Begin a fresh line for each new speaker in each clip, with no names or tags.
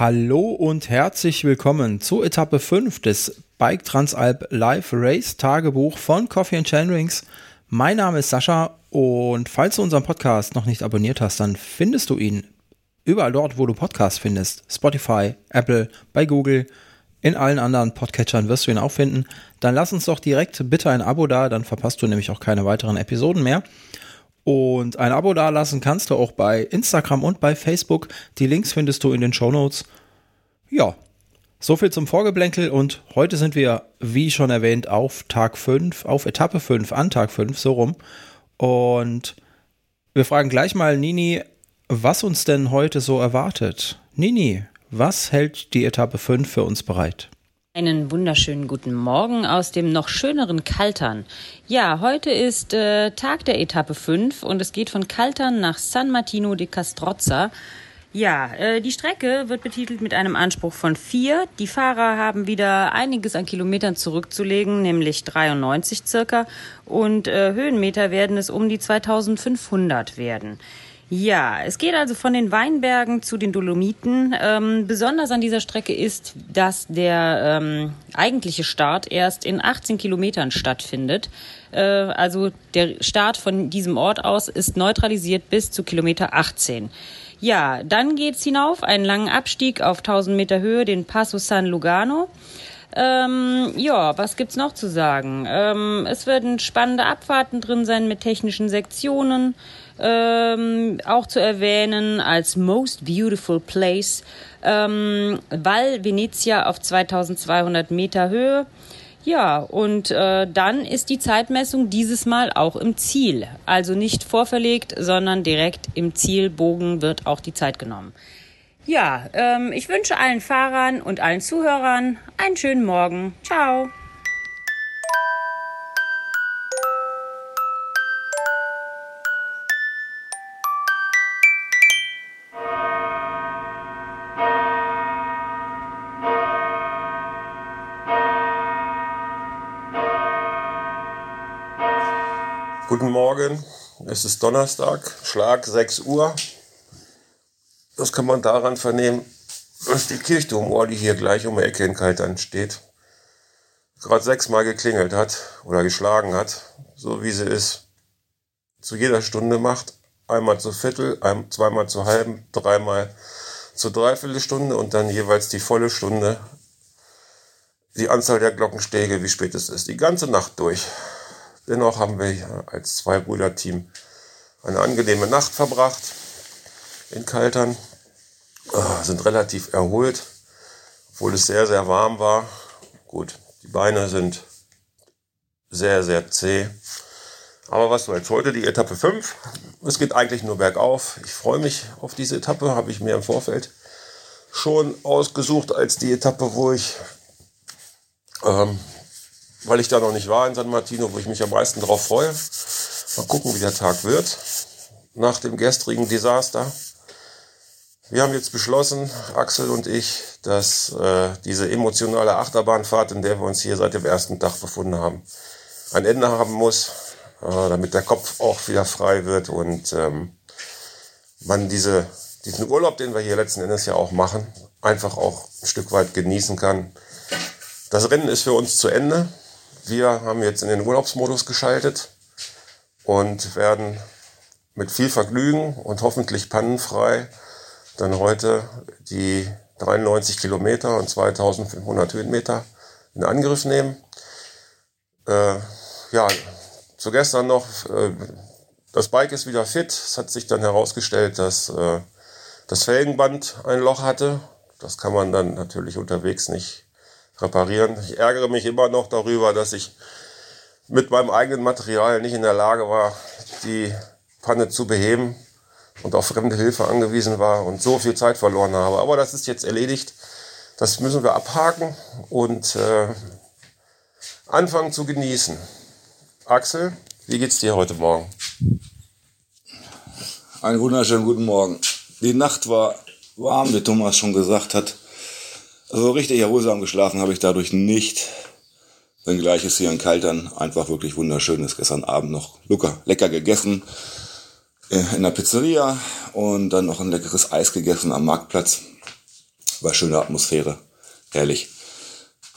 Hallo und herzlich willkommen zu Etappe 5 des Bike Transalp Live Race Tagebuch von Coffee and Chainrings. Mein Name ist Sascha und falls du unseren Podcast noch nicht abonniert hast, dann findest du ihn überall dort, wo du Podcasts findest. Spotify, Apple, bei Google, in allen anderen Podcatchern wirst du ihn auch finden. Dann lass uns doch direkt bitte ein Abo da, dann verpasst du nämlich auch keine weiteren Episoden mehr. Und ein Abo dalassen kannst du auch bei Instagram und bei Facebook. Die Links findest du in den Show Notes. Ja, so viel zum Vorgeblänkel und heute sind wir, wie schon erwähnt, auf Tag 5, auf Etappe 5, an Tag 5, so rum. Und wir fragen gleich mal Nini, was uns denn heute so erwartet. Nini, was hält die Etappe 5 für uns bereit?
Einen wunderschönen guten Morgen aus dem noch schöneren Kaltern. Ja, heute ist äh, Tag der Etappe 5 und es geht von Kaltern nach San Martino di Castrozza. Ja, äh, die Strecke wird betitelt mit einem Anspruch von 4. Die Fahrer haben wieder einiges an Kilometern zurückzulegen, nämlich 93 circa. Und äh, Höhenmeter werden es um die 2500 werden. Ja, es geht also von den Weinbergen zu den Dolomiten. Ähm, besonders an dieser Strecke ist, dass der ähm, eigentliche Start erst in 18 Kilometern stattfindet. Äh, also der Start von diesem Ort aus ist neutralisiert bis zu Kilometer 18. Ja, dann geht's hinauf, einen langen Abstieg auf 1000 Meter Höhe, den Passo San Lugano. Ähm, ja, was gibt's noch zu sagen? Ähm, es werden spannende Abfahrten drin sein mit technischen Sektionen ähm, auch zu erwähnen als Most Beautiful Place, ähm, Val Venezia auf 2200 Meter Höhe. Ja, und äh, dann ist die Zeitmessung dieses Mal auch im Ziel. Also nicht vorverlegt, sondern direkt im Zielbogen wird auch die Zeit genommen. Ja, ähm, ich wünsche allen Fahrern und allen Zuhörern einen schönen Morgen. Ciao.
Guten Morgen, es ist Donnerstag, Schlag 6 Uhr. Das kann man daran vernehmen, dass die Kirchturmuhr, die hier gleich um die Ecke in Kaltern steht, gerade sechsmal geklingelt hat oder geschlagen hat, so wie sie es zu jeder Stunde macht. Einmal zu Viertel, zweimal zu halben, dreimal zu Dreiviertelstunde und dann jeweils die volle Stunde. Die Anzahl der Glockenstege, wie spät es ist, die ganze Nacht durch. Dennoch haben wir als Zwei-Brüder-Team eine angenehme Nacht verbracht in Kaltern, äh, sind relativ erholt, obwohl es sehr, sehr warm war. Gut, die Beine sind sehr, sehr zäh. Aber was soll's heute, die Etappe 5. Es geht eigentlich nur bergauf. Ich freue mich auf diese Etappe, habe ich mir im Vorfeld schon ausgesucht als die Etappe, wo ich ähm, weil ich da noch nicht war in San Martino, wo ich mich am meisten drauf freue. Mal gucken, wie der Tag wird nach dem gestrigen Desaster. Wir haben jetzt beschlossen, Axel und ich, dass äh, diese emotionale Achterbahnfahrt, in der wir uns hier seit dem ersten Tag befunden haben, ein Ende haben muss, äh, damit der Kopf auch wieder frei wird und ähm, man diese, diesen Urlaub, den wir hier letzten Endes ja auch machen, einfach auch ein Stück weit genießen kann. Das Rennen ist für uns zu Ende. Wir haben jetzt in den Urlaubsmodus geschaltet und werden mit viel Vergnügen und hoffentlich pannenfrei dann heute die 93 Kilometer und 2500 Höhenmeter in Angriff nehmen. Äh, ja, zu gestern noch, äh, das Bike ist wieder fit. Es hat sich dann herausgestellt, dass äh, das Felgenband ein Loch hatte. Das kann man dann natürlich unterwegs nicht reparieren. Ich ärgere mich immer noch darüber, dass ich mit meinem eigenen Material nicht in der Lage war, die Panne zu beheben und auf fremde Hilfe angewiesen war und so viel Zeit verloren habe. Aber das ist jetzt erledigt. Das müssen wir abhaken und äh, anfangen zu genießen. Axel, wie geht's dir heute Morgen?
Einen wunderschönen guten Morgen. Die Nacht war warm, wie Thomas schon gesagt hat. Also richtig erholsam geschlafen habe ich dadurch nicht. Wenngleich es hier in Kaltern einfach wirklich wunderschön ist. Gestern Abend noch lecker, gegessen äh, in der Pizzeria und dann noch ein leckeres Eis gegessen am Marktplatz. war schöne Atmosphäre. Herrlich.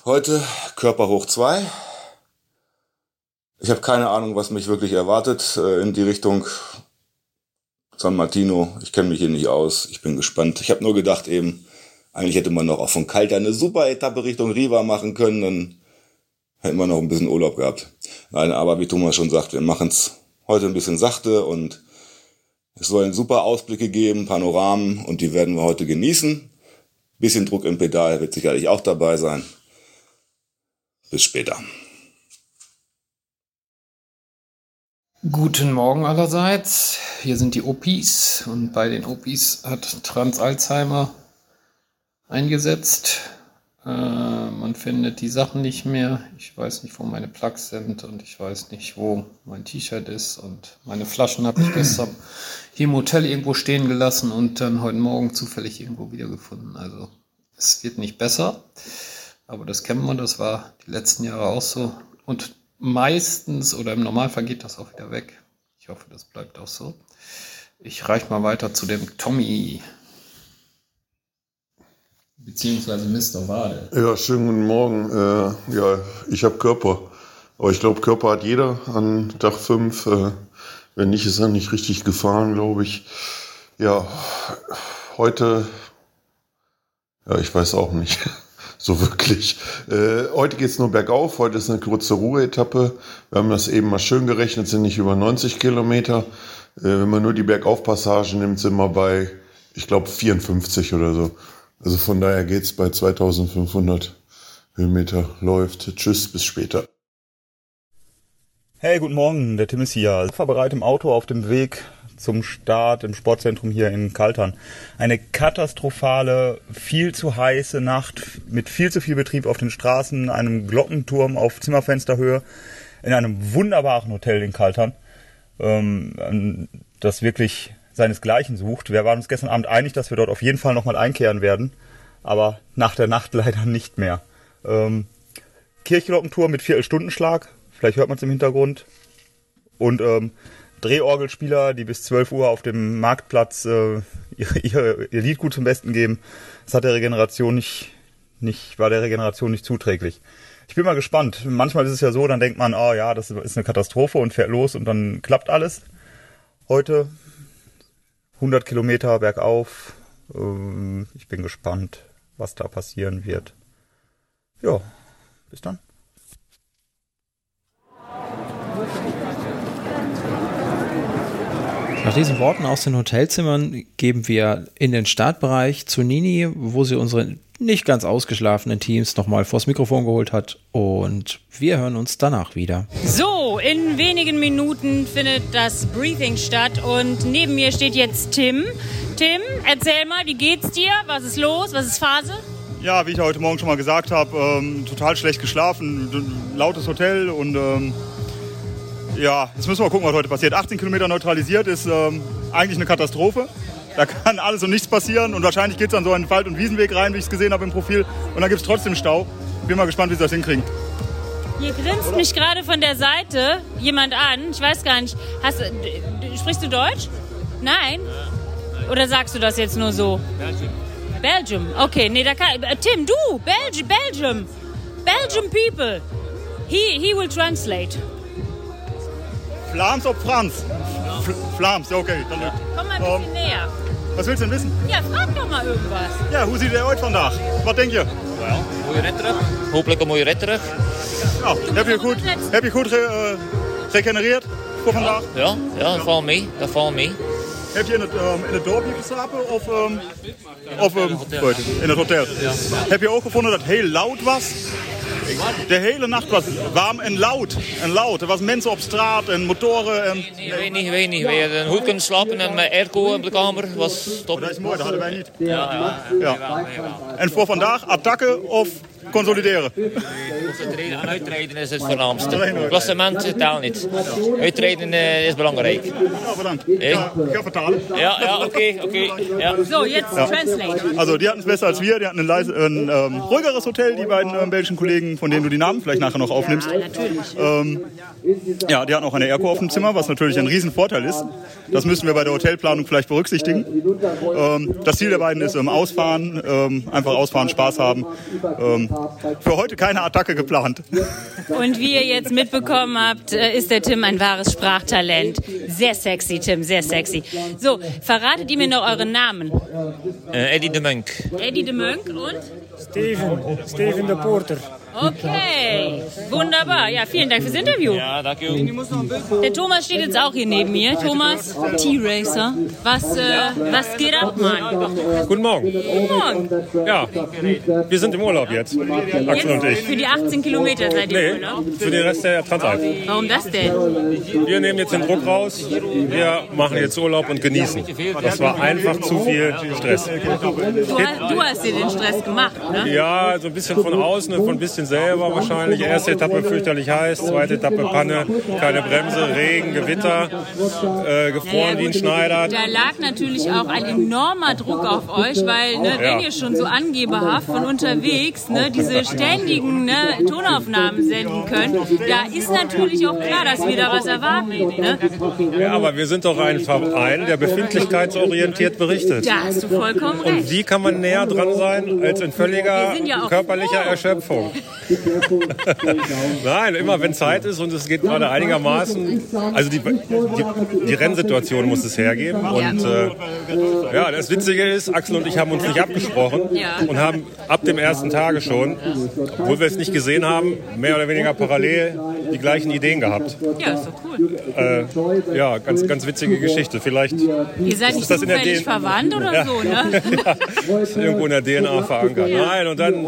Heute Körper hoch zwei. Ich habe keine Ahnung, was mich wirklich erwartet äh, in die Richtung San Martino. Ich kenne mich hier nicht aus. Ich bin gespannt. Ich habe nur gedacht eben, eigentlich hätte man noch auch von Kalter eine super Etappe Richtung Riva machen können. Dann hätten wir noch ein bisschen Urlaub gehabt. Nein, aber wie Thomas schon sagt, wir machen es heute ein bisschen sachte und es sollen super Ausblicke geben, Panoramen und die werden wir heute genießen. Bisschen Druck im Pedal wird sicherlich auch dabei sein. Bis später.
Guten Morgen allerseits. Hier sind die Opis und bei den Opis hat Trans Alzheimer eingesetzt. Äh, man findet die Sachen nicht mehr. Ich weiß nicht, wo meine Plugs sind und ich weiß nicht, wo mein T-Shirt ist und meine Flaschen habe ich gestern hier im Hotel irgendwo stehen gelassen und dann heute Morgen zufällig irgendwo wiedergefunden. Also es wird nicht besser, aber das kennen wir, das war die letzten Jahre auch so. Und meistens oder im Normalfall geht das auch wieder weg. Ich hoffe, das bleibt auch so. Ich reiche mal weiter zu dem Tommy. Beziehungsweise Mr. Wade.
Ja, schönen guten Morgen. Äh, ja, ich habe Körper. Aber ich glaube, Körper hat jeder an Tag 5. Äh, wenn nicht, ist er nicht richtig gefahren, glaube ich. Ja, heute, ja, ich weiß auch nicht. so wirklich. Äh, heute geht's nur bergauf, heute ist eine kurze Ruheetappe. Wir haben das eben mal schön gerechnet, sind nicht über 90 Kilometer. Äh, wenn man nur die Bergaufpassagen nimmt, sind wir bei, ich glaube, 54 oder so. Also von daher geht's bei 2500 Höhenmeter läuft. Tschüss, bis später.
Hey, guten Morgen, der Tim ist hier. Fahrbereit im Auto auf dem Weg zum Start im Sportzentrum hier in Kaltern. Eine katastrophale, viel zu heiße Nacht mit viel zu viel Betrieb auf den Straßen, einem Glockenturm auf Zimmerfensterhöhe in einem wunderbaren Hotel in Kaltern, ähm, das wirklich seinesgleichen sucht. Wir waren uns gestern Abend einig, dass wir dort auf jeden Fall nochmal einkehren werden, aber nach der Nacht leider nicht mehr. Ähm, Kirchglockenturm mit Viertelstundenschlag, vielleicht hört man es im Hintergrund. Und ähm, Drehorgelspieler, die bis 12 Uhr auf dem Marktplatz äh, ihr, ihr, ihr Liedgut zum Besten geben. Das hat der Regeneration nicht, nicht, war der Regeneration nicht zuträglich. Ich bin mal gespannt. Manchmal ist es ja so, dann denkt man, oh ja, das ist eine Katastrophe und fährt los und dann klappt alles. Heute 100 Kilometer bergauf. Ähm, ich bin gespannt, was da passieren wird. Ja, bis dann.
Nach diesen Worten aus den Hotelzimmern geben wir in den Startbereich zu Nini, wo sie unsere nicht ganz ausgeschlafenen Teams nochmal vors Mikrofon geholt hat. Und wir hören uns danach wieder.
So, in wenigen Minuten findet das Briefing statt und neben mir steht jetzt Tim. Tim, erzähl mal, wie geht's dir? Was ist los? Was ist Phase?
Ja, wie ich heute Morgen schon mal gesagt habe, ähm, total schlecht geschlafen, lautes Hotel und ähm, ja, jetzt müssen wir mal gucken, was heute passiert. 18 Kilometer neutralisiert ist ähm, eigentlich eine Katastrophe. Da kann alles und nichts passieren und wahrscheinlich geht es dann so einen Wald- und Wiesenweg rein, wie ich es gesehen habe im Profil. Und dann gibt es trotzdem Stau. Bin mal gespannt, wie sie das hinkriegen.
Hier grinst mich gerade von der Seite jemand an. Ich weiß gar nicht. Hast, sprichst du Deutsch? Nein? Oder sagst du das jetzt nur so? Belgium. Belgium. Okay, nee, da kann. Äh, Tim, du! Belgi Belgium! Belgium people! He, he will translate.
Flams ob Franz? F Flams, ja, okay. Dann,
Komm mal ein bisschen um, näher.
Was willst du denn wissen?
Ja, frag doch mal irgendwas.
Ja, hoe ziet hij eruit vandaag? Wat denk je?
Wel, mooie rit terug. Hopelijk een mooie rit terug.
Nou, heb je goed, heb je goed ge, uh, gegenereerd voor vandaag?
Ja, ja, dat valt mee. Dat valt mee.
Heb je in het, um, in het dorpje geslapen of, um, of um, in het hotel? Ja. Heb je ook gevonden dat het heel laut was? De hele nacht was warm en laut. En laut. Er was mensen op straat en motoren. En...
Nee, weet niet, weet niet. We hadden goed kunnen slapen en met airco op de kamer. Was top.
Oh, dat is mooi, dat hadden wij niet.
Ja, ja.
ja. ja. En voor vandaag, attacken of consolideren.
Aan uitrijden is het voornaamste. Klassement telt niet. Uitrijden eh, is belangrijk.
Ja, bedankt. Ja, ich kann vertalen.
Ja, ja, oké, oké. Ja.
So, jetzt translate.
Also die hatten es besser als wir, die hatten ein, leise, ein ähm, ruhigeres Hotel, die beiden ähm, belgischen Kollegen, von denen du die Namen vielleicht nachher noch aufnimmst. Ähm, ja, die hatten auch eine Airco auf dem Zimmer, was natürlich ein Riesenvorteil ist. Das müssen wir bei der Hotelplanung vielleicht berücksichtigen. Ähm, das Ziel der beiden ist ähm, Ausfahren, ähm, einfach ausfahren, Spaß haben. Für heute keine Attacke geplant.
Und wie ihr jetzt mitbekommen habt, äh, ist der Tim ein wahres Sprachtalent. Sehr sexy, Tim, sehr sexy. So, verratet ihr mir noch euren Namen?
Eh, Eddie de Munk.
Eddie de Munk und?
Steven, Steven de Porter.
Okay, wunderbar. Ja, vielen Dank fürs Interview.
Ja, dank u.
Der Thomas steht jetzt auch hier neben mir. Thomas, T-Racer. Was, äh, was geht ab, Mann?
Guten Morgen.
Guten Morgen.
Ja, wir sind im Urlaub jetzt. Axel und ich.
für die 18 Kilometer seid ihr
Nee,
wohl, ne?
für den Rest der Transalp.
Warum das denn?
Wir nehmen jetzt den Druck raus. Wir machen jetzt Urlaub und genießen. Das war einfach zu viel Stress.
Du, hast- du hast dir den Stress gemacht, ne?
Ja, so ein bisschen von außen und von ein bisschen selber wahrscheinlich. Erste Etappe fürchterlich heiß, zweite Etappe Panne, keine Bremse, Regen, Gewitter, äh, gefroren wie ein Schneider.
Da lag natürlich auch ein enormer Druck auf euch, weil ne, wenn ihr schon so angeberhaft von unterwegs ne, diese ständigen ne, Tonaufnahmen senden könnt, da ist natürlich auch klar, dass wir da was erwarten. Ne?
Ja, aber wir sind doch ein Verein, der befindlichkeitsorientiert berichtet.
Da hast du vollkommen
Und
recht.
wie kann man näher dran sein als in völliger
ja
körperlicher
froh.
Erschöpfung? Nein, immer wenn Zeit ist und es geht gerade einigermaßen, also die, die, die Rennsituation muss es hergeben. Und äh, ja, das Witzige ist, Axel und ich haben uns nicht abgesprochen
Ja.
und haben ab dem ersten Tage schon, obwohl wir es nicht gesehen haben, mehr oder weniger parallel die gleichen Ideen gehabt.
Ja, ist doch cool.
Äh, ja, ganz, ganz witzige Geschichte. Vielleicht
Ihr seid nicht
ist das in der
zufällig verwandt oder
Ja.
so, ne?
ist irgendwo in der DNA verankert. Nein, und dann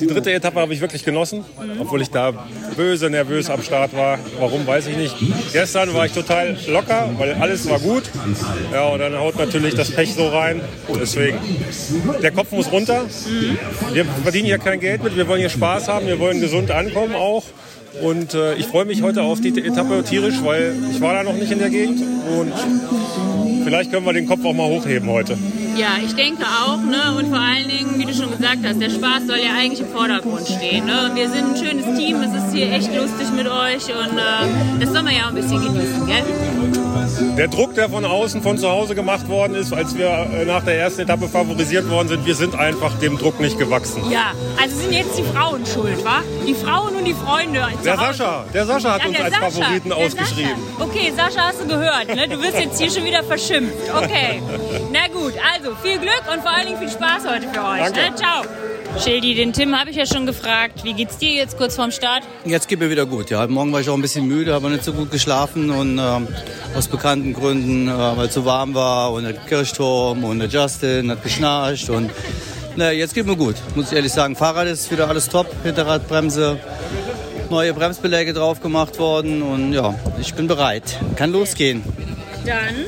die dritte Etappe habe ich wirklich genossen, obwohl ich da böse nervös am Start war. Warum, weiß ich nicht. Gestern war ich total locker, weil alles war gut. Ja, und dann haut natürlich das Pech so rein. Deswegen, der Kopf muss runter. Wir verdienen hier kein Geld mit, wir wollen hier Spaß haben, wir wollen gesund ankommen auch. Und äh, ich freue mich heute auf die Etappe tierisch, weil ich war da noch nicht in der Gegend. Und vielleicht können wir den Kopf auch mal hochheben heute.
Ja, ich denke auch, ne? Und vor allen Dingen, wie du schon gesagt hast, der Spaß soll ja eigentlich im Vordergrund stehen. Ne? Wir sind ein schönes Team, es ist hier echt lustig mit euch und äh, das soll man ja auch ein bisschen genießen, gell?
Der Druck, der von außen, von zu Hause gemacht worden ist, als wir äh, nach der ersten Etappe favorisiert worden sind, wir sind einfach dem Druck nicht gewachsen.
Ja, also sind jetzt die Frauen schuld, wa? Die Frauen und die Freunde.
Der. Sascha, der Sascha hat
Ja,
uns als
Sascha,
Favoriten ausgeschrieben.
Sascha. Okay, Sascha hast du gehört, ne? Du wirst jetzt hier schon wieder verschimpft. Okay. Na gut, also viel Glück und vor allen Dingen viel Spaß heute für euch.
Danke.
Ne? Ciao. Schildi, den Tim habe ich ja schon gefragt. Wie geht's dir jetzt kurz vorm Start?
Jetzt geht mir wieder gut. Ja, heute Morgen war ich auch ein bisschen müde, habe nicht so gut geschlafen und ähm, aus bekannten Gründen, äh, weil es zu warm war und der Kirchturm und der Justin hat geschnarcht und na, jetzt geht mir gut. Muss ich ehrlich sagen, Fahrrad ist wieder alles top, Hinterradbremse, neue Bremsbeläge drauf gemacht worden und ja, ich bin bereit. Kann losgehen.
Dann,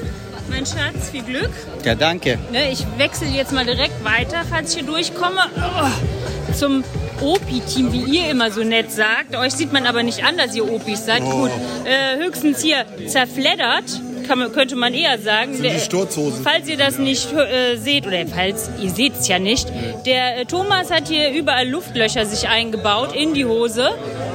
mein Schatz, viel Glück.
Ja, danke.
Ne, ich wechsle jetzt mal direkt weiter, falls ich hier durchkomme. Oh, zum OPI-Team, wie ihr immer so nett sagt. Euch sieht man aber nicht an, dass ihr Opis seid. Gut, äh, höchstens hier zerfleddert, kann man, könnte man eher sagen.
Sind die Sturzhosen.
Falls ihr das nicht äh, seht, oder falls ihr seht es ja nicht, der äh, Thomas hat hier überall Luftlöcher sich eingebaut in die Hose.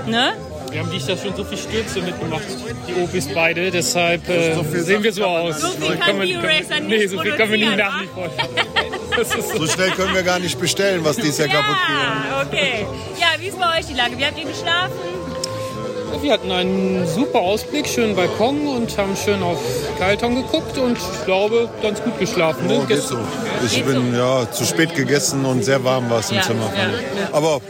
Ne?
Wir haben dies Jahr schon so viel Stürze mitgemacht, die Opis beide, deshalb äh, sehen wir so aus.
So viel kann Bio-Racer
Nee, so viel können wir nicht
produzieren,
nach wie vor. Das ist
So schnell können wir gar nicht bestellen, was dies Jahr kaputt geht.
Ja, okay. Ja, wie ist bei euch die Lage? Wie habt ihr geschlafen?
Wir hatten einen super Ausblick, schönen Balkon und haben schön auf Kalton geguckt und ich glaube, ganz gut geschlafen.
Oh, geht so. Ich bin ja zu spät gegessen und sehr warm war es im
Ja,
Zimmer.
ja, ja.
Aber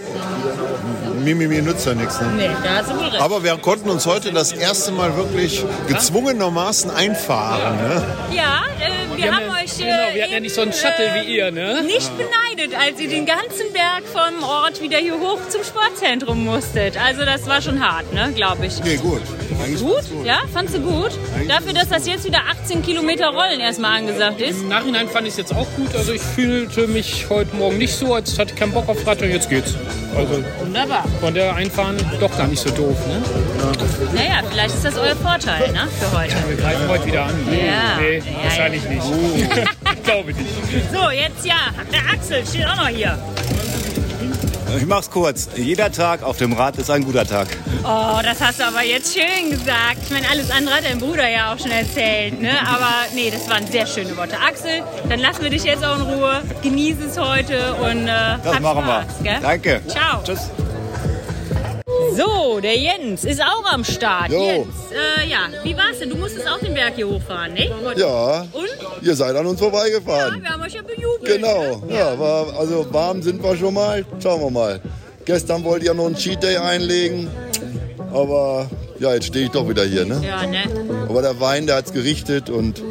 Mimimi nützt ja nichts. Ne?
Nee, da du wohl recht.
Aber wir konnten uns heute das erste Mal wirklich gezwungenermaßen einfahren. Ne?
ja, äh, wir,
Wir
haben euch
genau, wir hatten ja nicht so einen Shuttle wie ihr, ne?
Nicht beneidet, als ihr den ganzen Berg vom Ort wieder hier hoch zum Sportzentrum musstet. Also das war schon hart, ne, glaube ich.
Nee, gut. Eigentlich
Gut?
gut.
Ja, fandst du gut? Dafür, dass das jetzt wieder 18 Kilometer Rollen erstmal angesagt ist.
Im Nachhinein fand ich es jetzt auch gut. Also ich fühlte mich heute Morgen nicht so, als hatte ich keinen Bock auf Rad und jetzt geht's. Also
Wunderbar.
Von der Einfahren doch gar nicht so doof, ne?
Naja, vielleicht ist das euer Vorteil, ne, für heute.
Wir greifen heute wieder an. Nee,
Ja.
nee
Ja,
wahrscheinlich nicht. ich glaube nicht.
So, jetzt ja, der Axel steht auch noch hier.
Ich mach's kurz. Jeder Tag auf dem Rad ist ein guter Tag.
Oh, das hast du aber jetzt schön gesagt. Ich meine, alles andere hat dein Bruder ja auch schon erzählt, ne? Aber nee, das waren sehr schöne Worte. Axel, dann lassen wir dich jetzt auch in Ruhe. Genieße es heute und äh,
Das
hab
machen
Spaß,
wir.
Gell?
Danke.
Ciao.
Tschüss.
So, der Jens ist auch am Start.
Jo.
Jens, äh, ja, wie war's denn? Du musstest auch den Berg hier hochfahren, ne?
Ja,
Und?
ihr seid an uns vorbeigefahren.
Wir haben euch ja bejubelt.
Genau, ja, war, also warm sind wir schon mal. Schauen wir mal. Gestern wollte ich ja noch einen Cheat Day einlegen, aber ja, jetzt stehe ich doch wieder hier. Ne?
Ja, ne?
Aber der Wein, der hat's gerichtet und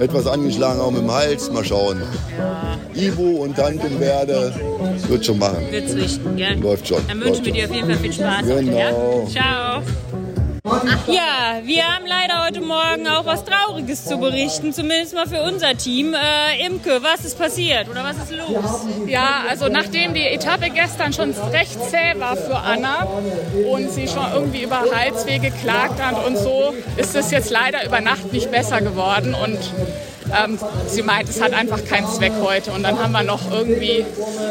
etwas angeschlagen auch mit dem Hals. Mal schauen. Ivo und Dankenwerde wird schon machen.
Wird's richten, gell?
Läuft schon.
Dann wünschen
läuft
wir dir auf jeden Fall viel Spaß.
Genau.
Heute, ja? Ciao. Ja, wir haben leider heute Morgen auch was Trauriges zu berichten, zumindest mal für unser Team. Äh, Imke, was ist passiert oder was ist los?
Ja, also nachdem die Etappe gestern schon recht zäh war für Anna und sie schon irgendwie über Halsweh geklagt hat und so, ist es jetzt leider über Nacht nicht besser geworden und ähm, sie meint, es hat einfach keinen Zweck heute. Und dann haben wir noch irgendwie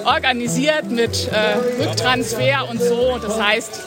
organisiert mit äh, Rücktransfer und so. Das heißt,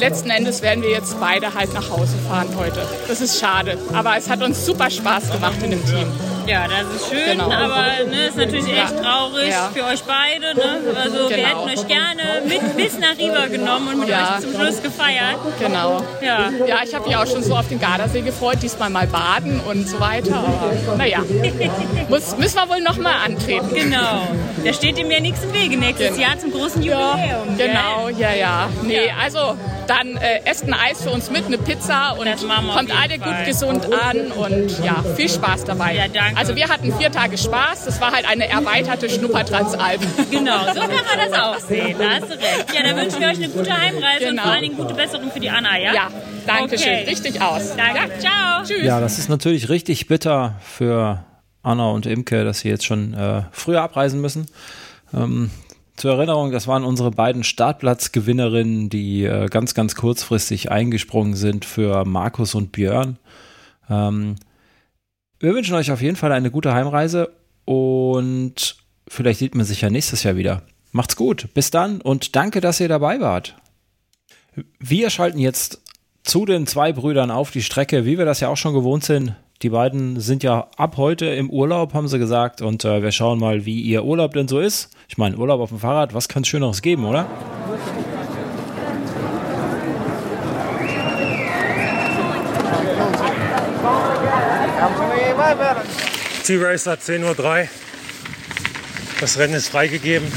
letzten Endes werden wir jetzt beide halt nach Hause fahren heute. Das ist schade, aber es hat uns super Spaß gemacht in dem Team.
Ja, das ist schön,
Genau.
aber ne, ist natürlich echt
Ja.
traurig
Ja.
für euch beide. Ne? Also wir
Genau.
hätten euch gerne mit bis nach Riva genommen und mit
Ja.
euch zum Schluss gefeiert.
Genau.
Ja.
Ja, ich habe mich auch schon so auf den Gardasee gefreut, diesmal mal baden und so weiter. Aber naja, Muss, müssen wir wohl noch mal antreten.
Genau. Da steht ihm ja nichts im Wege nächstes
Genau.
Jahr zum großen Jubiläum.
Genau, ja, ja. Nee, also dann äh, esst ein Eis für uns mit, eine Pizza und kommt alle
Fall.
gut gesund an und ja, viel Spaß dabei.
Ja, danke.
Also wir hatten vier Tage Spaß. Das war halt eine erweiterte Schnuppertransalp.
Genau, so kann man das auch sehen. Da hast du recht. Ja, dann wünschen wir euch eine gute Heimreise und
Genau.
vor allen Dingen gute Besserung für die Anna, ja?
Ja, danke schön.
Okay.
Richtig aus.
Danke. Ciao. Tschüss.
Ja, das ist natürlich richtig bitter für Anna und Imke, dass sie jetzt schon äh, früher abreisen müssen. Ähm, zur Erinnerung, das waren unsere beiden Startplatzgewinnerinnen, die äh, ganz, ganz kurzfristig eingesprungen sind für Markus und Björn. Ähm, wir wünschen euch auf jeden Fall eine gute Heimreise und vielleicht sieht man sich ja nächstes Jahr wieder. Macht's gut, bis dann und danke, dass ihr dabei wart. Wir schalten jetzt zu den zwei Brüdern auf die Strecke, wie wir das ja auch schon gewohnt sind. Die beiden sind ja ab heute im Urlaub, haben sie gesagt. Und äh, wir schauen mal, wie ihr Urlaub denn so ist. Ich meine, Urlaub auf dem Fahrrad, was kann es Schöneres geben, oder?
T-Racer 10.03 Uhr. Das Rennen ist freigegeben.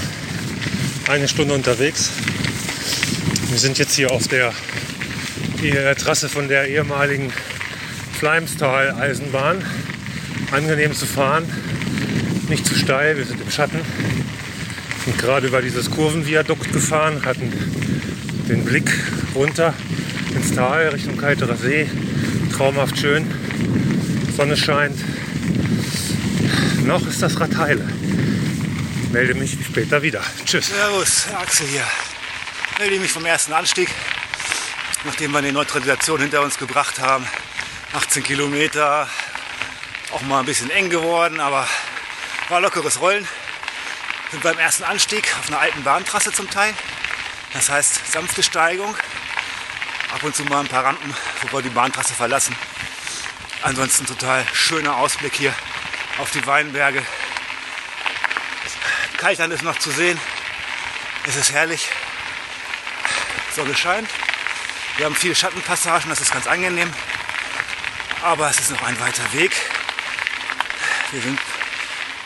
Eine Stunde unterwegs. Wir sind jetzt hier auf der der Trasse von der ehemaligen Fleimstal-Eisenbahn. Angenehm zu fahren, nicht zu steil, wir sind im Schatten. Sind gerade über dieses Kurvenviadukt gefahren, hatten den Blick runter ins Tal Richtung Kalterer See. Traumhaft schön. Sonne scheint. Noch ist das Rad heile. Melde mich später wieder. Tschüss.
Servus, Axel hier. Melde mich vom ersten Anstieg, nachdem wir die Neutralisation hinter uns gebracht haben. 18 Kilometer, auch mal ein bisschen eng geworden, aber war lockeres Rollen. Sind beim ersten Anstieg auf einer alten Bahntrasse zum Teil. Das heißt sanfte Steigung, ab und zu mal ein paar Rampen, bevor wir die Bahntrasse verlassen. Ansonsten total schöner Ausblick hier auf die Weinberge. Kaltern ist noch zu sehen. Es ist herrlich. Sonne scheint. Wir haben viele Schattenpassagen, das ist ganz angenehm. Aber es ist noch ein weiter Weg. Wir sind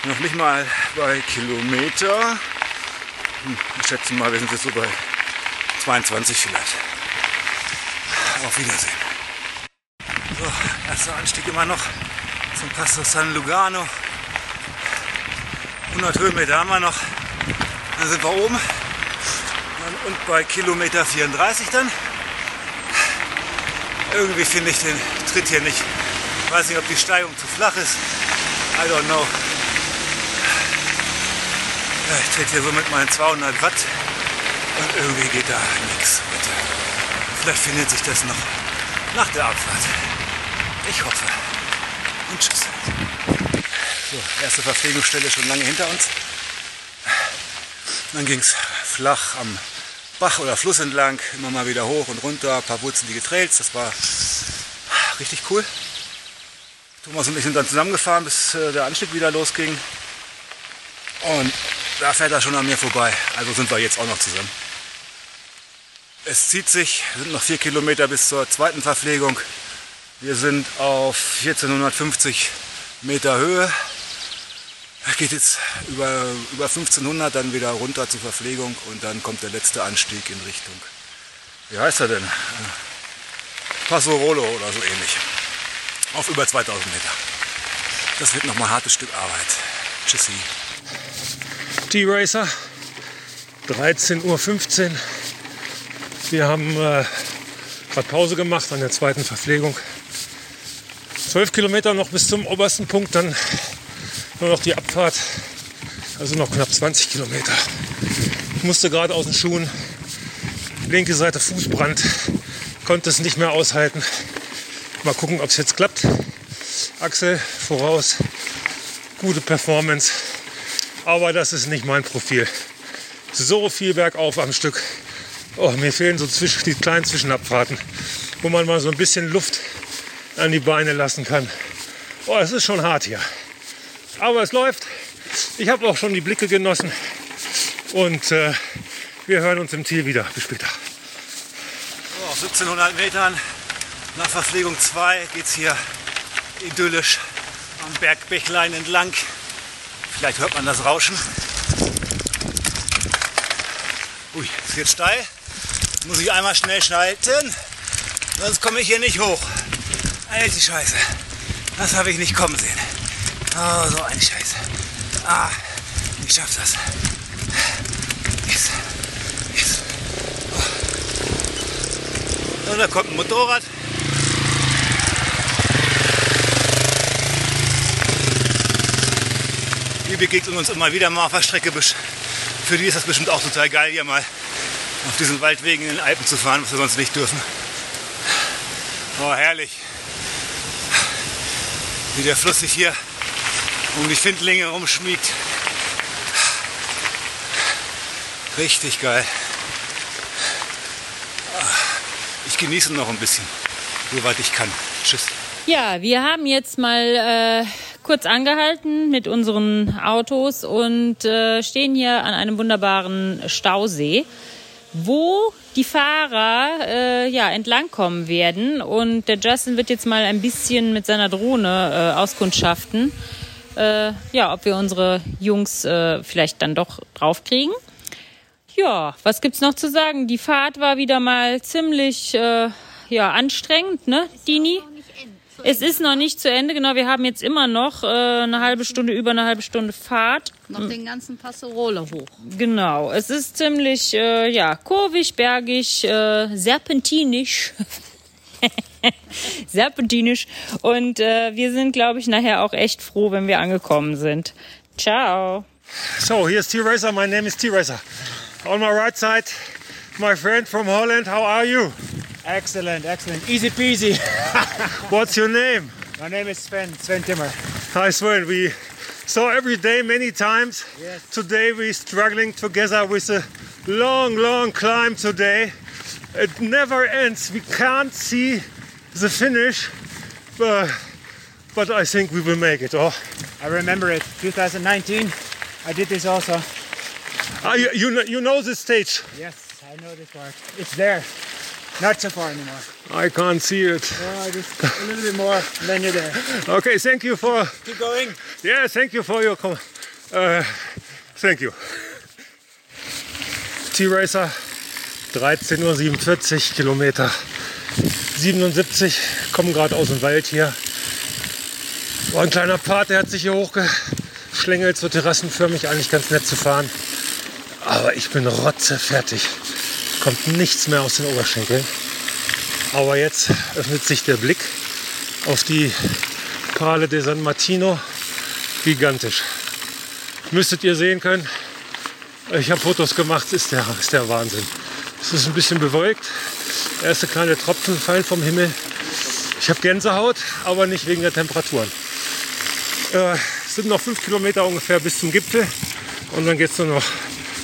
noch nicht mal bei Kilometer. Hm, Ich schätze mal, wir sind jetzt so bei 22 vielleicht. Auf Wiedersehen. So, erster Anstieg immer noch zum Passo San Lugano. 100 Höhenmeter haben wir noch. Dann sind wir oben. Und bei Kilometer 34 dann. Irgendwie finde ich den Tritt hier nicht. Ich weiß nicht, ob die Steigung zu flach ist. I don't know. Ja, ich trete hier so mit meinen 200 Watt und irgendwie geht da nichts heute. Vielleicht findet sich das noch nach der Abfahrt. Ich hoffe. Und tschüss. So, erste Verpflegungsstelle schon lange hinter uns. Dann ging es flach am Bach oder Fluss entlang, immer mal wieder hoch und runter, ein paar wurzelige Trails. Das war richtig cool. Thomas und ich sind dann zusammengefahren, bis äh, der Anstieg wieder losging. Und da fährt er schon an mir vorbei. Also sind wir jetzt auch noch zusammen. Es zieht sich, sind noch vier Kilometer bis zur zweiten Verpflegung. Wir sind auf 1450 Meter Höhe. Geht jetzt über, über 1500 dann wieder runter zur Verpflegung und dann kommt der letzte Anstieg in Richtung, wie heißt er denn? Passo Rolo oder so ähnlich. Auf über 2000 Meter. Das wird noch mal ein hartes Stück Arbeit. Tschüssi.
T-Racer, 13.15 Uhr. Wir haben äh, gerade Pause gemacht an der zweiten Verpflegung. 12 Kilometer noch bis zum obersten Punkt, dann nur noch die Abfahrt, also noch knapp 20 Kilometer. Ich musste gerade aus den Schuhen, linke Seite Fußbrand, konnte es nicht mehr aushalten. Mal gucken, ob es jetzt klappt. Axel voraus, gute Performance, aber das ist nicht mein Profil. So viel bergauf am Stück. Oh, mir fehlen so zwischen, die kleinen Zwischenabfahrten, wo man mal so ein bisschen Luft an die Beine lassen kann. Oh, es ist schon hart hier. Aber es läuft. Ich habe auch schon die Blicke genossen. Und äh, wir hören uns im Ziel wieder. Bis später.
So, auf 1700 Metern nach Verpflegung 2 geht es hier idyllisch am Bergbächlein entlang. Vielleicht hört man das Rauschen. Ui, es wird steil. Muss ich einmal schnell schalten, sonst komme ich hier nicht hoch. Alte Scheiße. Das habe ich nicht kommen sehen. Oh, so eine Scheiße. Ah, ich schaff das. Yes. Yes. Oh. Und da kommt ein Motorrad. Die begegnen uns immer wieder mal auf der Strecke. Für die ist das bestimmt auch total geil, hier mal auf diesen Waldwegen in den Alpen zu fahren, was wir sonst nicht dürfen. Oh, herrlich. Wie der Fluss sich hier um die Findlinge rumschmiegt. Richtig geil. Ich genieße noch ein bisschen, soweit ich kann. Tschüss.
Ja, wir haben jetzt mal äh, kurz angehalten mit unseren Autos und äh, stehen hier an einem wunderbaren Stausee, wo die Fahrer äh, ja entlangkommen werden. Und der Justin wird jetzt mal ein bisschen mit seiner Drohne äh, auskundschaften, äh, ja, ob wir unsere Jungs äh, vielleicht dann doch draufkriegen. Ja, was gibt's noch zu sagen? Die Fahrt war wieder mal ziemlich äh, ja anstrengend, ne, Dini? Es ist noch nicht zu Ende, genau. Wir haben jetzt immer noch äh, eine halbe Stunde, über eine halbe Stunde Fahrt.
Noch den ganzen Passerole hoch.
Genau. Es ist ziemlich, äh, ja, kurvig, bergig, äh, serpentinisch. serpentinisch. Und äh, wir sind, glaube ich, nachher auch echt froh, wenn wir angekommen sind. Ciao.
So, here's T-Racer. My name is T-Racer. On my right side, my friend from Holland. How are you?
Excellent, excellent. Easy peasy.
What's your name?
My name is Sven, Sven Timmer.
Hi Sven, we saw every day many times.
Yes.
Today we're struggling together with a long, long climb today. It never ends. We can't see the finish, but, but I think we will make it. Oh,
I remember it, 2019. I did this also.
ah, you, you, know, you know this stage?
Yes, I know this part. It's there. Not so far anymore.
I can't see it.
Oh, just a little bit more, then you're there.
Okay, thank you for.
Keep going.
Yeah, thank you for your comment. Uh, thank you. T-Racer 13.47 Uhr Kilometer. 77, kommen gerade aus dem Wald hier. War ein kleiner Part, der hat sich hier hochgeschlängelt, so terrassenförmig, eigentlich ganz nett zu fahren. Aber ich bin rotzefertig. Kommt nichts mehr aus den Oberschenkeln. Aber jetzt öffnet sich der Blick auf die Pale de San Martino. Gigantisch. Müsstet ihr sehen können. Ich habe Fotos gemacht, ist der, ist der Wahnsinn. Es ist ein bisschen bewölkt. Erste kleine Tropfen fallen vom Himmel. Ich habe Gänsehaut, aber nicht wegen der Temperaturen. Äh, es sind noch fünf Kilometer ungefähr bis zum Gipfel und dann geht es nur noch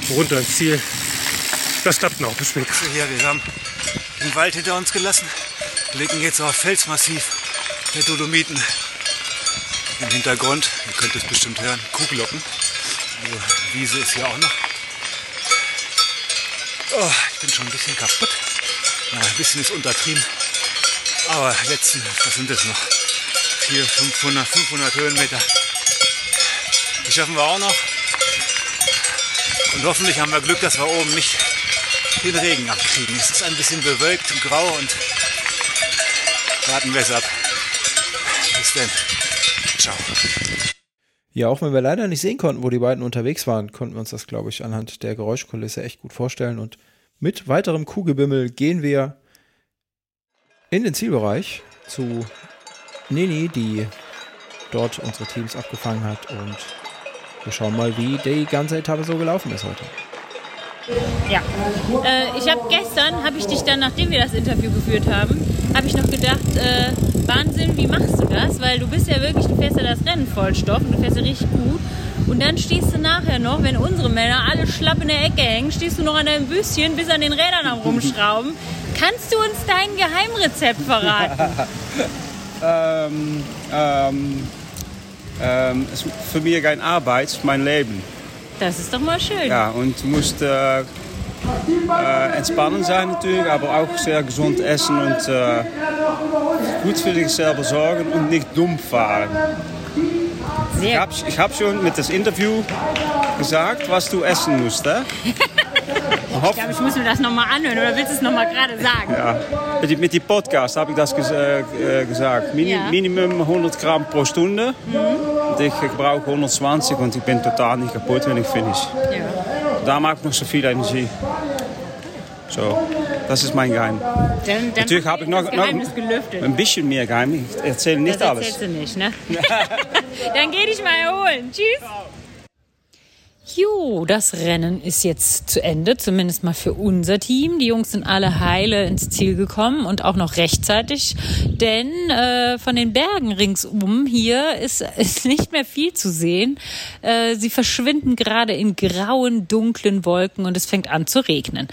runter ins Ziel. Das klappt noch. Bis später.
Also hier, wir haben den Wald hinter uns gelassen, blicken jetzt auf Felsmassiv der Dolomiten. Im Hintergrund, ihr könnt es bestimmt hören, Kuhglocken. Also Wiese ist hier auch noch. Oh, ich bin schon ein bisschen kaputt. Ja, ein bisschen ist untertrieben. Aber letzten, was sind das noch? 400, 500, 500 Höhenmeter. Die schaffen wir auch noch. Und hoffentlich haben wir Glück, dass wir oben nicht den Regen abkriegen. Es ist ein bisschen bewölkt und grau und warten wir es ab. Bis denn. Ciao.
Ja, auch wenn wir leider nicht sehen konnten, wo die beiden unterwegs waren, konnten wir uns das, glaube ich, anhand der Geräuschkulisse echt gut vorstellen. Und mit weiterem Kuhgebimmel gehen wir in den Zielbereich zu Nini, die dort unsere Teams abgefangen hat. Und wir schauen mal, wie die ganze Etappe so gelaufen ist heute.
Ja. Äh, ich habe gestern, habe ich dich dann, nachdem wir das Interview geführt haben, habe ich noch gedacht, äh, Wahnsinn, wie machst du das? Weil du bist ja wirklich, du fährst ja das Rennen Vollstoff und du fährst ja richtig gut. Und dann stehst du nachher noch, wenn unsere Männer alle schlapp in der Ecke hängen, stehst du noch an deinem Büsschen bis an den Rädern am Rumschrauben. Kannst du uns dein Geheimrezept verraten?
ähm, ähm, ähm, ist für mich kein Arbeit, es ist mein Leben.
Das ist doch mal schön.
Ja, und du musst äh, äh, entspannen sein natürlich, aber auch sehr gesund essen und äh, gut für dich selber sorgen und nicht dumm fahren. Ich habe ich hab schon mit das Interview gesagt, was du essen musst. Hè?
Ich glaube, ich muss mir das nochmal anhören oder willst du es nochmal gerade sagen?
Ja, mit, die Podcast habe ich das ges äh, gesagt.
Ja.
Minimum 100 Gramm pro Stunde. Und ich brauche 120 und ich bin total nicht kaputt, wenn ich finish.
Ja.
Da mache ich noch so viel Energie. So, das ist mein Geheim.
Dann, dann
Natürlich habe ich noch,
das
noch ein bisschen mehr Geheim. Ich erzähle nicht
das
alles.
erzählst du nicht, ne? Dann geh dich mal erholen. Tschüss. Jo, das Rennen ist jetzt zu Ende, zumindest mal für unser Team. Die Jungs sind alle heile ins Ziel gekommen und auch noch rechtzeitig, denn äh, von den Bergen ringsum hier ist, ist nicht mehr viel zu sehen. Äh, sie verschwinden gerade in grauen, dunklen Wolken und es fängt an zu regnen.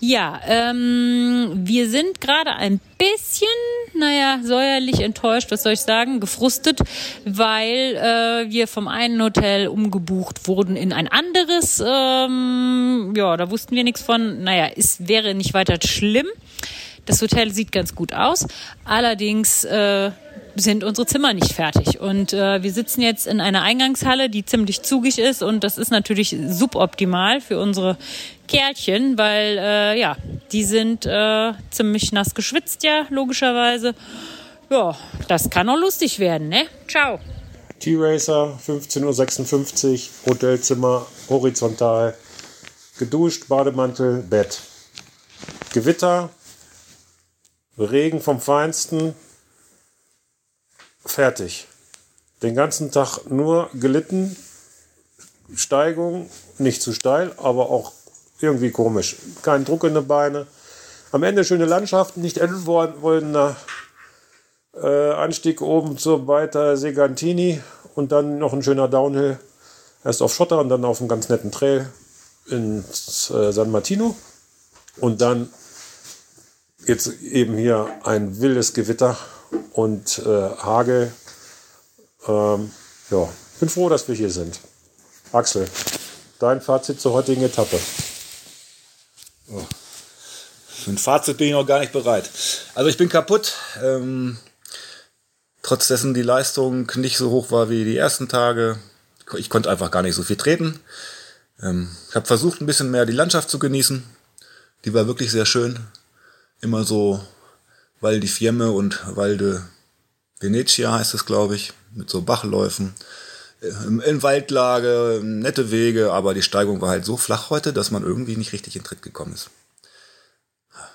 Ja, ähm, wir sind gerade ein bisschen, naja, säuerlich enttäuscht, was soll ich sagen, gefrustet, weil äh, wir vom einen Hotel umgebucht wurden in ein anderes. Ähm, ja, da wussten wir nichts von. Naja, es wäre nicht weiter schlimm. Das Hotel sieht ganz gut aus. Allerdings äh, sind unsere Zimmer nicht fertig. Und äh, wir sitzen jetzt in einer Eingangshalle, die ziemlich zugig ist. Und das ist natürlich suboptimal für unsere Kerlchen, weil äh, ja, die sind äh, ziemlich nass geschwitzt, ja, logischerweise. Ja, das kann auch lustig werden, ne? Ciao.
T-Racer, 15.56 Uhr, Hotelzimmer, horizontal, geduscht, Bademantel, Bett. Gewitter, Regen vom Feinsten, fertig. Den ganzen Tag nur gelitten, Steigung, nicht zu steil, aber auch irgendwie komisch. Kein Druck in den Beine. Am Ende schöne Landschaft, nicht endwollener äh, Anstieg oben zur weiter Segantini und dann noch ein schöner Downhill. Erst auf Schotter und dann auf einem ganz netten Trail ins äh, San Martino. Und dann jetzt eben hier ein wildes Gewitter und äh, Hagel. Ähm, ja, bin froh, dass wir hier sind. Axel, dein Fazit zur heutigen Etappe.
Für ein Fazit bin ich noch gar nicht bereit. Also ich bin kaputt. Ähm, trotz dessen die Leistung nicht so hoch war wie die ersten Tage. Ich konnte einfach gar nicht so viel treten. Ähm, ich habe versucht, ein bisschen mehr die Landschaft zu genießen. Die war wirklich sehr schön. Immer so Val di Fiemme und Val de Venezia heißt es, glaube ich, mit so Bachläufen. In, in Waldlage, nette Wege, aber die Steigung war halt so flach heute, dass man irgendwie nicht richtig in Tritt gekommen ist.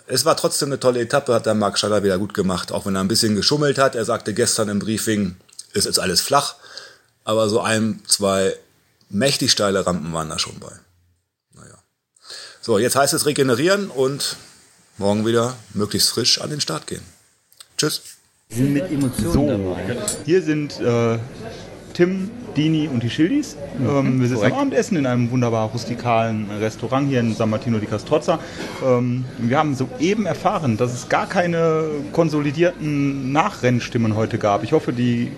Es war trotzdem eine tolle Etappe, hat der Marc Schaller wieder gut gemacht, auch wenn er ein bisschen geschummelt hat. Er sagte gestern im Briefing, es ist alles flach, aber so ein, zwei mächtig steile Rampen waren da schon bei. Naja. So, jetzt heißt es regenerieren und morgen wieder möglichst frisch an den Start gehen. Tschüss.
sind mit Emotionen
So,
dabei.
hier sind äh, Tim, Dini und die Schildis. Ähm, wir sitzen
korrekt.
am Abendessen in einem wunderbar rustikalen Restaurant hier in San Martino di Castrozza. Ähm, wir haben soeben erfahren, dass es gar keine konsolidierten Nachrennstimmen heute gab. Ich hoffe, die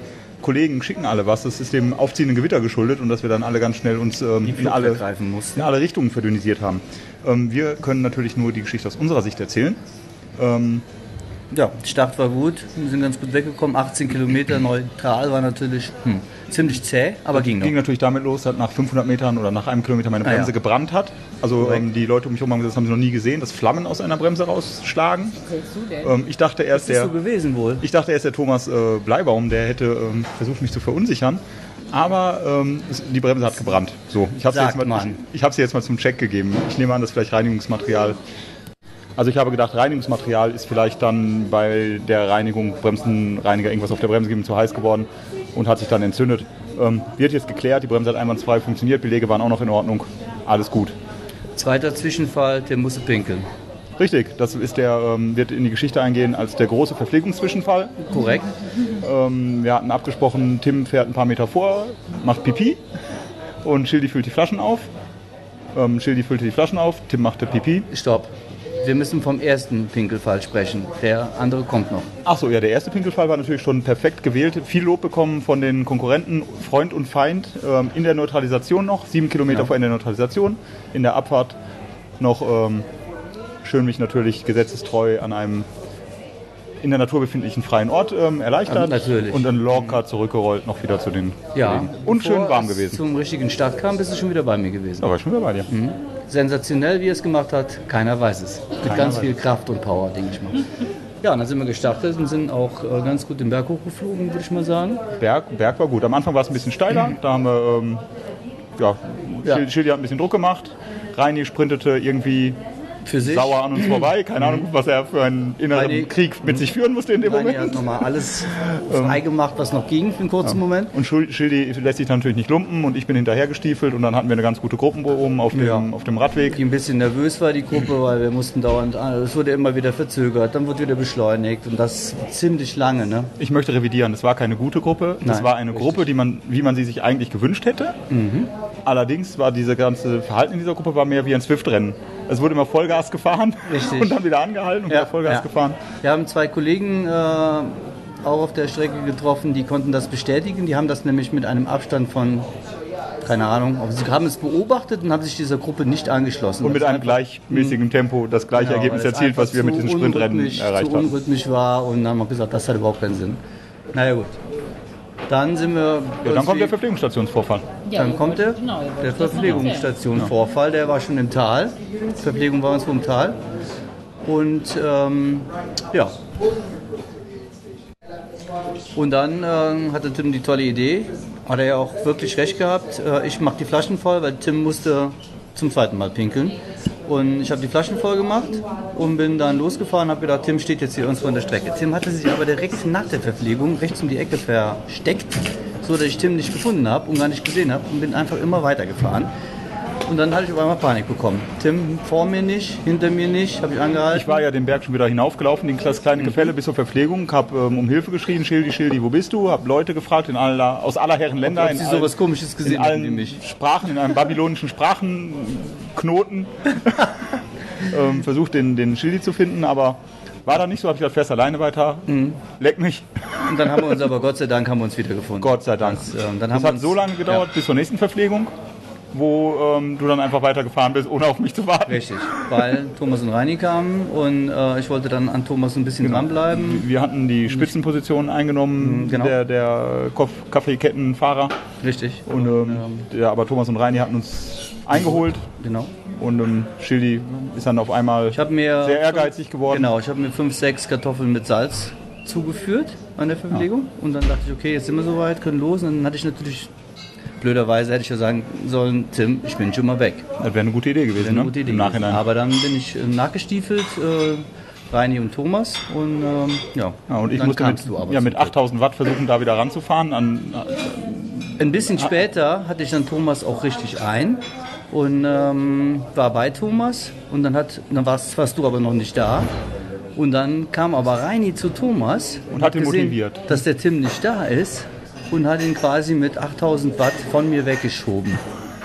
Kollegen schicken alle was. Das ist dem aufziehenden Gewitter geschuldet und dass wir dann alle ganz schnell uns ähm, in, alle, in alle Richtungen verdünnisiert haben. Ähm, wir können natürlich nur die Geschichte aus unserer Sicht erzählen. Ähm,
Ja, der Start war gut, wir sind ganz gut weggekommen. 18 Kilometer neutral war natürlich hm, ziemlich zäh, aber ging noch.
ging natürlich damit los, dass nach 500 Metern oder nach einem Kilometer meine
Ah,
Bremse
ja.
gebrannt hat. Also ähm, die Leute um mich herum haben gesagt, das haben sie noch nie gesehen, dass Flammen aus einer Bremse rausschlagen. Ähm, ich dachte erst, der,
so gewesen wohl.
ich dachte erst der Thomas äh, Bleibaum, der hätte ähm, versucht, mich zu verunsichern. Aber ähm, die Bremse hat gebrannt. So, ich habe sie, jetzt mal- ich, ich jetzt mal zum Check gegeben. Ich nehme an, dass vielleicht Reinigungsmaterial. Also ich habe gedacht, Reinigungsmaterial ist vielleicht dann bei der Reinigung, Bremsenreiniger, irgendwas auf der Bremse gegeben, zu heiß geworden und hat sich dann entzündet. Ähm, wird jetzt geklärt, die Bremse hat einwandfrei funktioniert, Belege waren auch noch in Ordnung, alles gut.
Zweiter Zwischenfall, der musste pinkeln.
Richtig, das ist der, ähm, wird in die Geschichte eingehen als der große Verpflegungszwischenfall.
Korrekt.
Ähm, wir hatten abgesprochen, Tim fährt ein paar Meter vor, macht Pipi und Schildi füllt die Flaschen auf. Ähm, Schildi füllte die Flaschen auf, Tim machte Pipi.
Stopp. Wir müssen vom ersten Pinkelfall sprechen. Der andere kommt noch.
Achso, ja, der erste Pinkelfall war natürlich schon perfekt gewählt. Viel Lob bekommen von den Konkurrenten, Freund und Feind. Ähm, in der Neutralisation noch, sieben Kilometer
Ja.
vor Ende der Neutralisation. In der Abfahrt noch ähm, schön mich natürlich gesetzestreu an einem in der Natur befindlichen freien Ort ähm, erleichtert.
Natürlich.
Und dann locker zurückgerollt noch wieder zu den
Ja.
Kollegen. Und schön
Bevor
warm
es
gewesen.
zum richtigen Start kam, bist du schon wieder bei mir gewesen.
Da war ich schon wieder bei dir.
Mhm. Sensationell, wie er es gemacht hat, keiner weiß es. Mit
Keiner
ganz
weiß
viel. Kraft und Power, denke ich mal. Ja, dann sind wir gestartet und sind auch äh, ganz gut den Berg hochgeflogen, würde ich mal sagen.
Berg, Berg war gut. Am Anfang war es ein bisschen steiler. Da haben wir, ähm, ja,
Ja.
Schil- Schildi hat ein bisschen Druck gemacht. Reini sprintete irgendwie
Für sich.
sauer an uns vorbei. Keine Ahnung, was er für einen inneren
Reini-
Krieg mit sich führen musste in dem
hat
Moment.
nochmal alles freigemacht, was noch ging für einen kurzen Moment.
Und Schildi lässt sich natürlich nicht lumpen und ich bin hinterher gestiefelt und dann hatten wir eine ganz gute Gruppe oben auf dem,
Ja.
auf dem Radweg.
Die ein bisschen nervös war, die Gruppe, weil wir mussten dauernd, es wurde immer wieder verzögert, dann wurde wieder beschleunigt und das ziemlich lange. Ne?
Ich möchte revidieren, es war keine gute Gruppe.
Nein,
war eine
richtig.
Gruppe, die man, wie man sie sich eigentlich gewünscht hätte.
Mhm.
Allerdings war diese ganze Verhalten in dieser Gruppe war mehr wie ein Swift-Rennen. Es wurde immer Vollgas gefahren
Richtig.
und dann wieder angehalten und wieder Vollgas
ja.
gefahren.
Wir haben zwei Kollegen äh, auch auf der Strecke getroffen, die konnten das bestätigen. Die haben das nämlich mit einem Abstand von, keine Ahnung, aber sie haben es beobachtet und haben sich dieser Gruppe nicht angeschlossen.
Und mit einem gleichmäßigen Tempo das gleiche
Genau,
Ergebnis
es
erzielt, was wir mit diesen Sprintrennen erreicht
zu
haben.
unrhythmisch war und dann haben wir gesagt, das hat überhaupt keinen Sinn. Naja gut. Dann sind wir.
Ja, dann kommt der Verpflegungsstationsvorfall.
Dann kommt der,
Genau, der
der
wollte das
Verpflegungsstation Vorfall, der war schon im Tal. Die Verpflegung war uns im Tal. Und ähm, ja. Und dann ähm, hatte Tim die tolle Idee, hat er ja auch wirklich recht gehabt. Äh, ich mache die Flaschen voll, weil Tim musste zum zweiten Mal pinkeln. Und ich habe die Flaschen voll gemacht und bin dann losgefahren, habe gedacht, Tim steht jetzt hier irgendwo an der Strecke. Tim hatte sich aber direkt nach der Verpflegung rechts um die Ecke versteckt, so dass ich Tim nicht gefunden habe und gar nicht gesehen habe und bin einfach immer weitergefahren. Und dann hatte ich auf einmal Panik bekommen. Tim vor mir nicht, hinter mir nicht, habe ich angehalten.
Ich war ja den Berg schon wieder hinaufgelaufen, den das kleine Gefälle bis zur Verpflegung, habe ähm, um Hilfe geschrien, Schildi, Schildi, wo bist du? Habe Leute gefragt in aller, aus aller Herren Länder,
Ob
in
sie
allen-
sowas Komisches gesehen
in allen
mich.
Sprachen, in einem babylonischen Sprachenknoten, ähm, versucht den, den Schildi zu finden, aber war da nicht so, habe ich gesagt, fährst alleine weiter, leck mich.
Und dann haben wir uns aber Gott sei Dank haben wir uns wieder gefunden.
Gott sei Dank.
Das, ähm, dann
das hat so lange gedauert bis zur nächsten Verpflegung, wo ähm, du dann einfach weitergefahren bist, ohne auf mich zu warten.
Richtig, weil Thomas und Reini kamen und äh, ich wollte dann an Thomas ein bisschen dranbleiben.
Wir hatten die Spitzenpositionen eingenommen,
Mhm, genau.
der, der Kaffeekettenfahrer.
Richtig.
Und, ähm, ja, aber Thomas und Reini hatten uns eingeholt.
Genau.
Und ähm, Schildi ist dann auf einmal
mir
sehr ehrgeizig geworden.
Genau, ich habe mir fünf, sechs Kartoffeln mit Salz zugeführt an der Verpflegung. Und dann dachte ich, okay, jetzt sind wir soweit, können los. Und dann hatte ich natürlich, blöderweise hätte ich ja sagen sollen, Tim, ich bin schon mal weg.
Das wäre eine gute Idee gewesen, ne?
gute Idee
Im
gewesen.
Nachhinein.
Aber dann bin ich äh, nachgestiefelt, äh, Reini und Thomas. Und ähm, ja,
Ja, und ich
dann
musste mit,
kamst du aber
ja, mit 8000 Watt versuchen, da wieder ranzufahren. An,
Ein bisschen später hatte ich dann Thomas auch richtig ein und ähm, war bei Thomas und dann hat dann warst, warst du aber noch nicht da und dann kam aber Reini zu Thomas
Und hat ihn
gesehen,
motiviert.
dass der Tim nicht da ist und hat ihn quasi mit 8000 Watt von mir weggeschoben.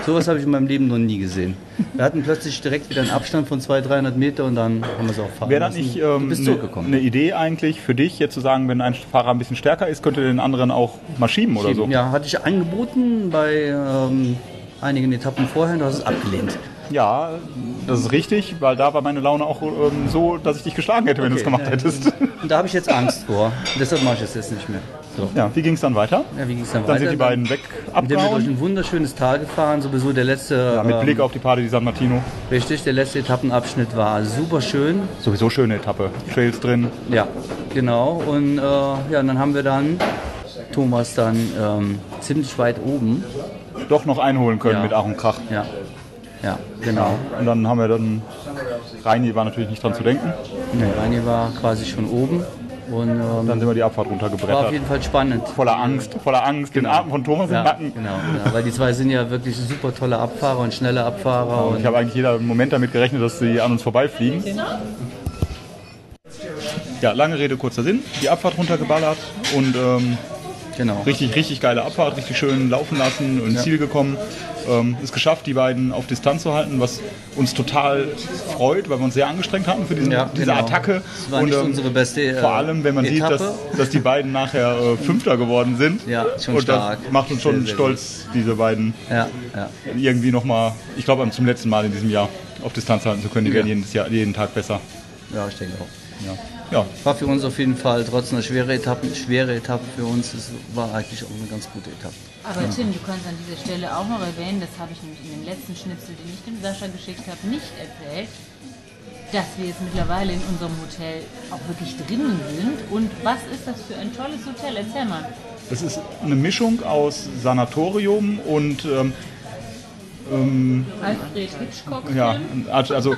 Sowas habe ich in meinem Leben noch nie gesehen. Wir hatten plötzlich direkt wieder einen Abstand von 200, 300 Meter und dann haben wir es auch fahren
Wäre das nicht ähm,
bist
eine ne Idee eigentlich für dich, jetzt zu sagen, wenn ein Fahrer ein bisschen stärker ist, könnte den anderen auch mal schieben oder so?
Ja, hatte ich angeboten bei ähm, einigen Etappen vorher und du hast es abgelehnt.
Ja, das ist richtig, weil da war meine Laune auch ähm, so, dass ich dich geschlagen hätte, wenn du es
Okay,
gemacht
ja.
hättest.
Und da habe ich jetzt Angst vor. Deshalb mache ich es jetzt nicht mehr. So.
Ja, wie ging es dann weiter?
Ja, wie ging es dann,
Dann
weiter?
sind die beiden weg
Dann sind wir durch
abgehauen.
ein wunderschönes Tal gefahren, sowieso der letzte.
Ja, mit
ähm,
Blick auf die Party di San Martino.
Richtig, der letzte Etappenabschnitt war super schön.
Sowieso schöne Etappe. Trails drin.
Ja, genau. Und äh, ja, und dann haben wir dann Thomas dann ähm, ziemlich weit oben.
Doch noch einholen können
Ja.
mit Ach und Krach.
Ja, ja, genau.
Und dann haben wir dann, Reini war natürlich nicht dran zu denken.
Nee, Reini war quasi schon oben. Und ähm,
Dann sind wir die Abfahrt
war auf
runtergebrettert.
jeden Fall spannend.
Voller Angst, voller Angst, den Atem von Thomas im
Ja,
Nacken.
genau, ja, weil die zwei sind ja wirklich super tolle Abfahrer und schnelle Abfahrer.
Und ich habe eigentlich jeder Moment damit gerechnet, dass sie an uns vorbeifliegen. Ja, lange Rede, kurzer Sinn. Die Abfahrt runtergeballert und ähm,
genau.
richtig, richtig geile Abfahrt, richtig schön laufen lassen und ins
Ja.
Ziel gekommen. Ähm, es geschafft, die beiden auf Distanz zu halten, was uns total freut, weil wir uns sehr angestrengt hatten für diesen,
Ja,
diese
genau.
Attacke.
Das war nicht unsere beste, äh,
Vor allem, wenn man sieht, dass,
Etappe.
dass die beiden nachher äh, Fünfter geworden sind.
Ja, schon
und
stark.
das macht uns schon
Sehr, sehr
stolz, diese beiden
Ja, ja.
irgendwie nochmal, ich glaube zum letzten Mal in diesem Jahr auf Distanz halten zu können. Die
Ja.
werden jedes Jahr, jeden Tag besser.
Ja, ich denke auch.
Ja. Ja.
War für uns auf jeden Fall trotz einer schweren Etappe, schwere Etappe für uns, es war eigentlich auch eine ganz gute Etappe.
Aber Tim, du kannst an dieser Stelle auch noch erwähnen, das habe ich nämlich in dem letzten Schnipsel, den ich dem Sascha geschickt habe, nicht erzählt, dass wir jetzt mittlerweile in unserem Hotel auch wirklich drinnen sind. Und was ist das für ein tolles Hotel? Erzähl mal.
Es ist eine Mischung aus Sanatorium und ähm, ähm,
Alfred Hitchcock.
ja, also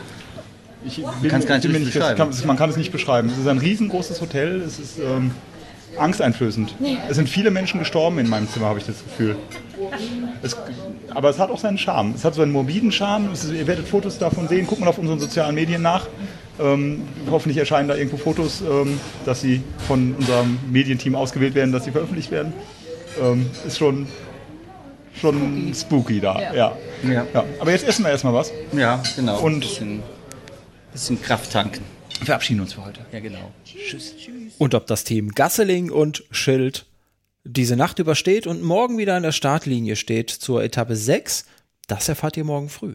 ich bin,
gar nicht
bin
beschreiben.
kann, man kann es nicht beschreiben. Es ist ein riesengroßes Hotel. Es ist ähm, angsteinflößend. Es sind viele Menschen gestorben in meinem Zimmer, habe ich das Gefühl. Es, aber es hat auch seinen Charme. Es hat so einen morbiden Charme. Es ist, ihr werdet Fotos davon sehen. Guckt mal auf unseren sozialen Medien nach. Ähm, hoffentlich erscheinen da irgendwo Fotos, ähm, dass sie von unserem Medienteam ausgewählt werden, dass sie veröffentlicht werden. Ähm, ist schon, schon spooky, da.
Ja.
Ja.
Ja.
Ja. Aber jetzt essen wir erstmal was.
Ja, genau.
Und
bisschen, Kraft tanken.
verabschieden uns für heute.
Ja, genau. Tschüss.
Und ob das Team Gasseling und Schild diese Nacht übersteht und morgen wieder an der Startlinie steht zur Etappe 6, das erfahrt ihr morgen früh.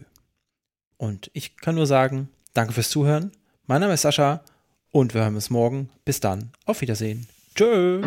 Und ich kann nur sagen, danke fürs Zuhören. Mein Name ist Sascha und wir hören uns morgen. Bis dann. Auf Wiedersehen. Tschö.